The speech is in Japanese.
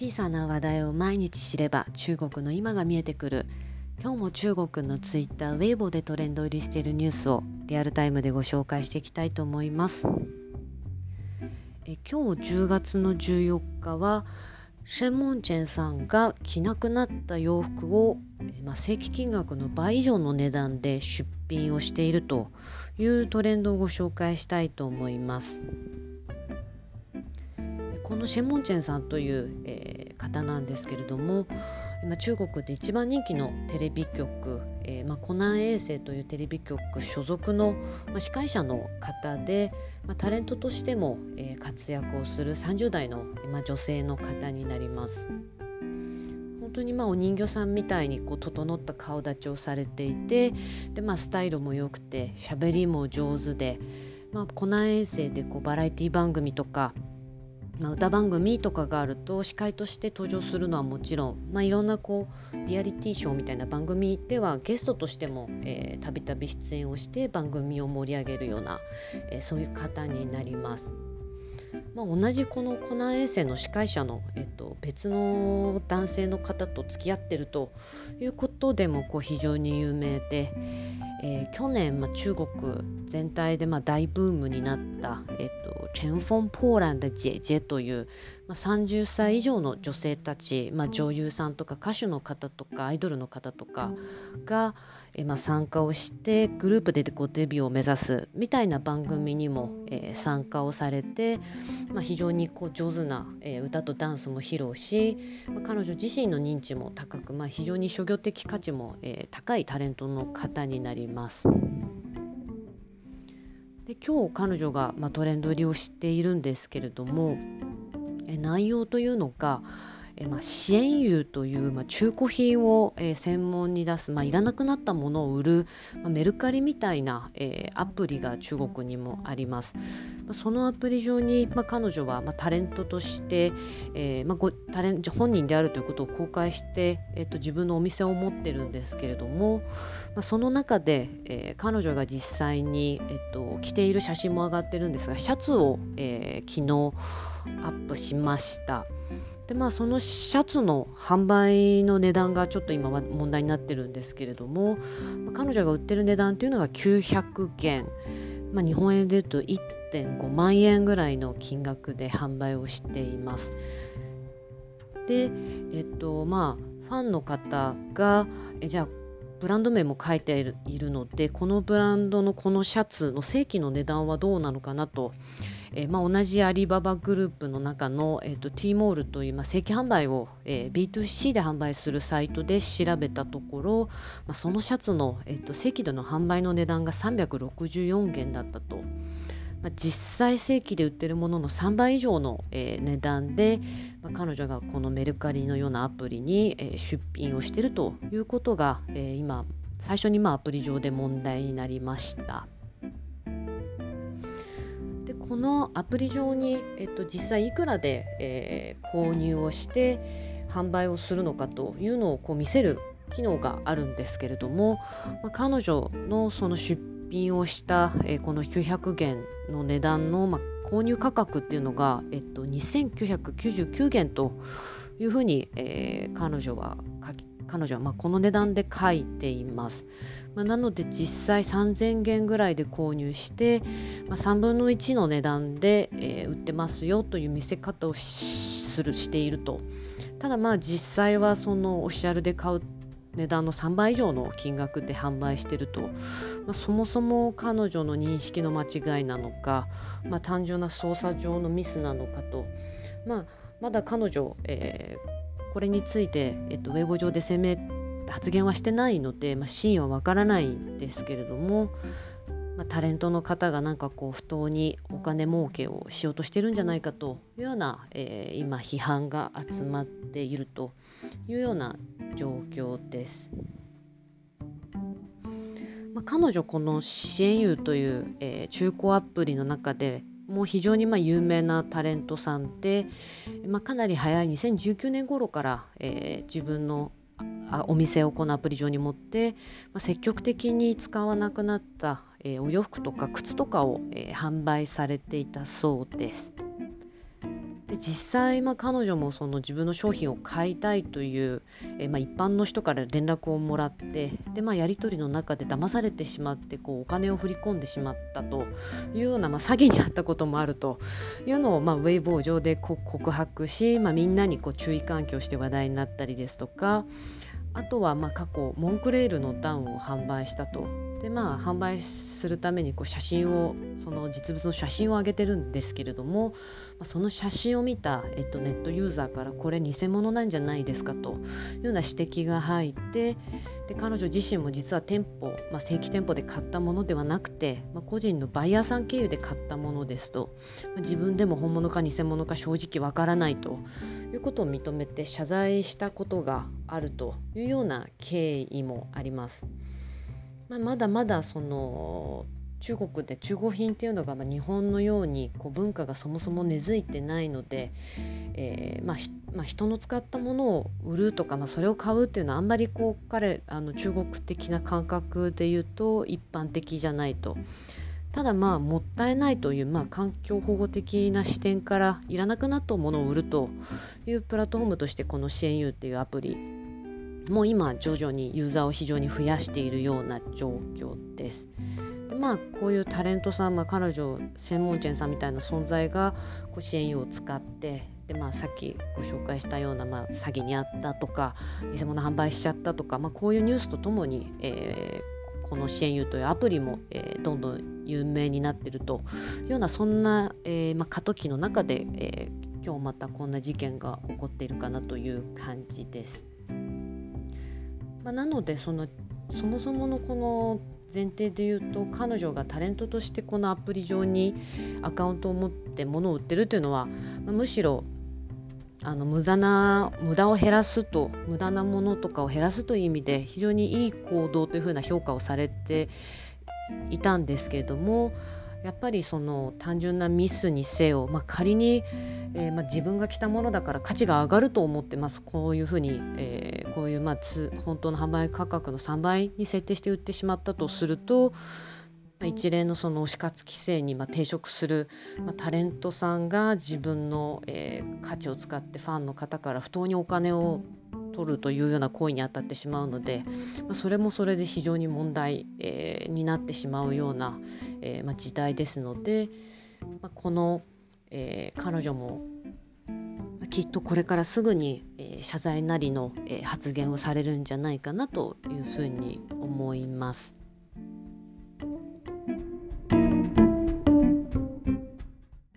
小さな話題を毎日知れば中国の今が見えてくる今日も中国のツイッターウェイボーでトレンド入りしているニュースをリアルタイムでご紹介していきたいと思いますえ今日10月の14日はシェンモンチェンさんが着なくなった洋服を、まあ、正規金額の倍以上の値段で出品をしているというトレンドをご紹介したいと思います。このシェンモンチェンさんという、えー、方なんですけれども今中国で一番人気のテレビ局、えーまあ、コナン衛星というテレビ局所属の、まあ、司会者の方で、まあ、タレントとしても、えー、活躍をする30代の、まあ、女性の方になります。本当にまあお人形さんみたいにこう整った顔立ちをされていてで、まあ、スタイルも良くて喋りも上手で、まあ、コナン衛星でこうバラエティ番組とかまあ、歌番組とかがあると司会として登場するのはもちろん、まあ、いろんなこうリアリティショーみたいな番組ではゲストとしてもたびたび出演をして番組を盛り上げるような、えー、そういう方になります。まあ、同じこのコナン衛星の司会者の、えっと、別の男性の方と付き合ってるということでもこう非常に有名で、えー、去年、まあ、中国全体でまあ大ブームになった、えっと、チェンフォン・ポーランド・ジェジェという、まあ、30歳以上の女性たち、まあ、女優さんとか歌手の方とかアイドルの方とかが、えー、まあ、参加をしてグループでこうデビューを目指すみたいな番組にも、えー、参加をされて、まあ、非常にこう上手な、えー、歌とダンスも披露し、まあ、彼女自身の認知も高く、まあ、非常に商業的価値も、えー、高いタレントの方になります。で今日彼女が、まあ、トレンド入りをしているんですけれどもえ内容というのかえまあ、支援油という、まあ、中古品を、え、専門に出す、まあ、いらなくなったものを売る、ま、メルカリみたいな、え、アプリが中国にもあります。ま、そのアプリ上に、ま、彼女は、ま、タレントとして、えまあ、ごタレン本人であるということを公開して、えーと、自分のお店を持ってるんですけれども、ま、その中で、え、彼女が実際に、えーと、着ている写真も上がってるんですがシャツを、えー、昨日アップしました。でまあそのシャツの販売の値段がちょっと今は問題になってるんですけれども、彼女が売ってる値段っていうのが900元、まあ、日本円で言うと1.5万円ぐらいの金額で販売をしています。でえっとまあファンの方がえじゃあブランド名も書いているのでこのブランドのこのシャツの正規の値段はどうなのかなとえー、まあ、同じアリババグループの中の、えーと、T モールという、まあ、正規販売を、えー、B2C で販売するサイトで調べたところ、まあ、そのシャツの、えーと、正規での販売の値段が364元だったと。まあ、実際正規で売ってるものの3倍以上の、えー、値段で、まあ、彼女がこのメルカリのようなアプリに、えー、出品をしてるということが、えー、今最初にまあアプリ上で問題になりました。でこのアプリ上に、えっと、実際いくらで、えー、購入をして販売をするのかというのをこう見せる機能があるんですけれども、まあ、彼女のその出品をした、この900元の値段の、購入価格っていうのが、えっと、2999元というふうに、えー、彼女は彼女はまこの値段で書いています。まあ、なので実際3000元ぐらいで購入して、まあ、3分の1の値段で、えー、売ってますよという見せ方をするしていると。ただまあ実際はそのオフィシャルで買う値段の3倍以上の金額で販売していると、まあ、そもそも彼女の認識の間違いなのか、まあ、単純な操作上のミスなのかと、まあ、まだ彼女、えー、これについて、えっと、ウェブ上で声明発言はしてないので、まあ、真意はわからないんですけれども、まあ、タレントの方がなんかこう不当にお金儲けをしようとしてるんじゃないかというような、えー、今批判が集まっているというような状況です。まあ、彼女この支援優という、えー、中古アプリの中でもう非常にま有名なタレントさんで、まあ、かなり早い2019年頃から、えー、自分のお店をこのアプリ上に持って、まあ、積極的に使わなくなった、えー、お洋服とか靴とかを、え、販売されていたそうです。実際、まあ、彼女もその自分の商品を買いたいという、えまあ、一般の人から連絡をもらってで、まあ、やり取りの中で騙されてしまってこうお金を振り込んでしまったというような、まあ、詐欺にあったこともあるというのを、まあ、ウェイボー上で告白し、まあ、みんなにこう注意喚起をして話題になったりですとかあとはまあ過去モンクレールのダウンを販売したとでまあ販売するためにこう写真をその実物の写真を上げてるんですけれどもその写真を見た、えっと、ネットユーザーからこれ偽物なんじゃないですかというような指摘が入ってで彼女自身も実は店舗、まあ、正規店舗で買ったものではなくて、まあ、個人のバイヤーさん経由で買ったものですと、まあ、自分でも本物か偽物か正直わからないということを認めて謝罪したことがあるというような経緯もあります。まあ、まだまだその中国で中古品っていうのがま日本のようにこう文化がそもそも根付いてないので、えー、まあ、まあ、人の使ったものを売るとか、まあ、それを買うっていうのはあんまりこう彼あの中国的な感覚で言うと一般的じゃないと。ただまあもったいないという、まあ、環境保護的な視点からいらなくなったものを売るというプラットフォームとしてこの支援 U っていうアプリもう今徐々にユーザーを非常に増やしているような状況です。でまあこういうタレントさん、まあ、彼女専門店さんみたいな存在がこう支援用を使ってで、まあ、さっきご紹介したような、まあ、詐欺にあったとか偽物販売しちゃったとか、まあ、こういうニュースとともに、えー、この支援優というアプリも、えー、どんどん有名になっているというようなそんな、えーまあ、過渡期の中で、えー、今日またこんな事件が起こっているかなという感じです。まあ、なのでそのそもそものこの前提で言うと彼女がタレントとしてこのアプリ上にアカウントを持って物を売ってるというのは、まあ、むしろあの無駄な無駄を減らすと無駄なものとかを減らすという意味で非常にいい行動というふうな評価をされていたんですけれどもやっぱりその単純なミスにせよ、まあ、仮に、えー、まあ、自分が着たものだから価値が上がると思ってます。こういうふうに、えー、こういう、まあ、つ本当の販売価格の3倍に設定して売ってしまったとすると、ま一連のその推し活規制にま抵触する、まタレントさんが自分の、えー、価値を使ってファンの方から不当にお金を取るというような行為に当たってしまうので、まあ、それもそれで非常に問題、えー、になってしまうような、えー、まあ、時代ですので、まあ、この、え彼女もきっとこれからすぐに、え謝罪なりの、え発言をされるんじゃないかなというふうに思います。